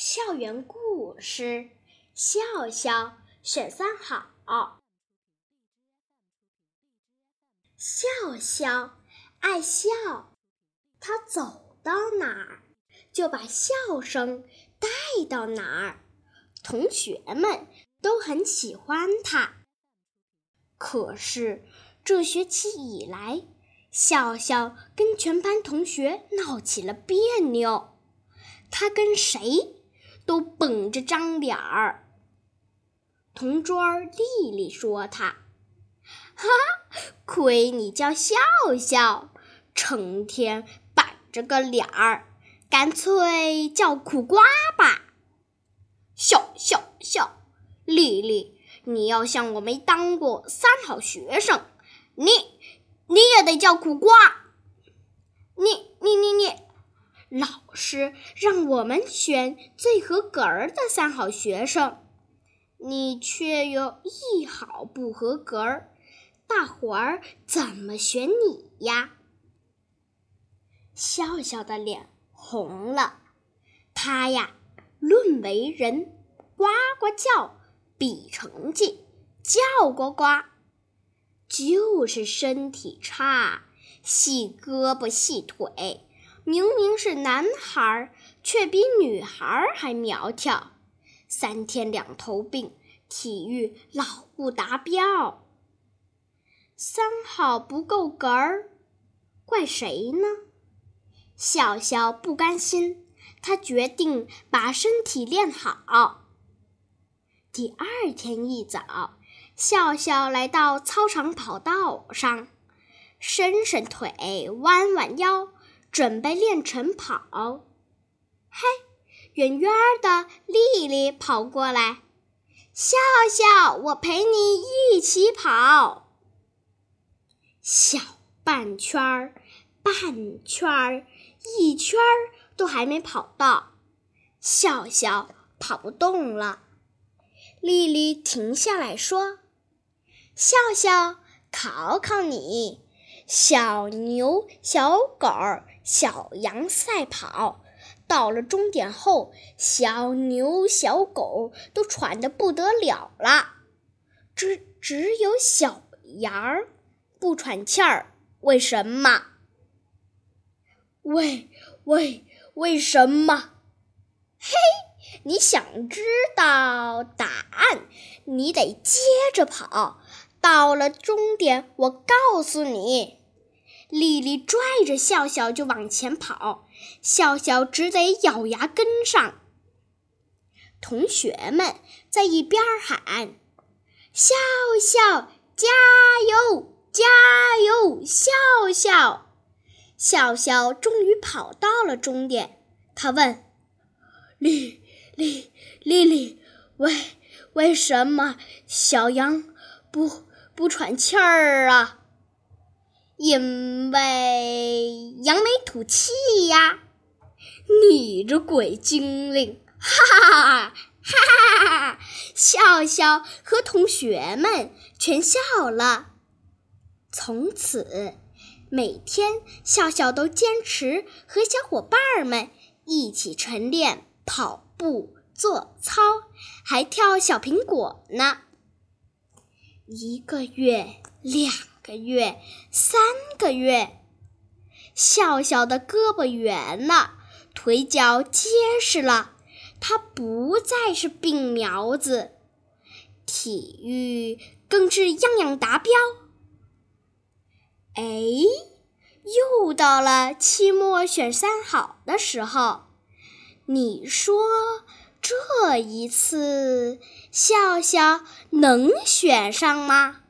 校园故事：笑笑选三好。笑笑爱笑，他走到哪儿就把笑声带到哪儿，同学们都很喜欢他。可是这学期以来，笑笑跟全班同学闹起了别扭。他跟谁都绷着张脸儿。同桌丽丽说：“他，哈，亏你叫笑笑，成天板着个脸儿，干脆叫苦瓜吧。”笑笑笑，丽丽，你要像我没当过三好学生，你你也得叫苦瓜。你你你你，老师让我们选最合格儿的三好学生，你却有一好不合格儿，大伙儿怎么选你呀？笑笑的脸红了，他呀。论为人，呱呱叫；比成绩，叫呱呱。就是身体差，细胳膊细腿，明明是男孩，却比女孩还苗条。三天两头病，体育老不达标。三好不够格儿，怪谁呢？笑笑不甘心。他决定把身体练好。第二天一早，笑笑来到操场跑道上，伸伸腿，弯弯腰，准备练晨跑。嘿，远远的丽丽跑过来：“笑笑，我陪你一起跑。”小半圈儿，半圈儿，一圈儿。都还没跑到，笑笑跑不动了。丽丽停下来说：“笑笑，考考你，小牛、小狗、小羊赛跑，到了终点后，小牛、小狗都喘得不得了了，只只有小羊儿不喘气儿，为什么？喂喂！”为什么？嘿，你想知道答案？你得接着跑，到了终点，我告诉你。丽丽拽着笑笑就往前跑，笑笑只得咬牙跟上。同学们在一边喊：“笑笑，加油，加油，笑笑！”笑笑终于跑到了终点，他问：“丽丽丽丽，为为什么小羊不不喘气儿啊？”“因为扬眉吐气呀！”“你这鬼精灵！”哈哈哈哈哈哈！笑笑和同学们全笑了。从此。每天，笑笑都坚持和小伙伴们一起晨练、跑步、做操，还跳小苹果呢。一个月、两个月、三个月，笑笑的胳膊圆了，腿脚结实了，他不再是病苗子，体育更是样样达标。哎，又到了期末选三好的时候，你说这一次笑笑能选上吗？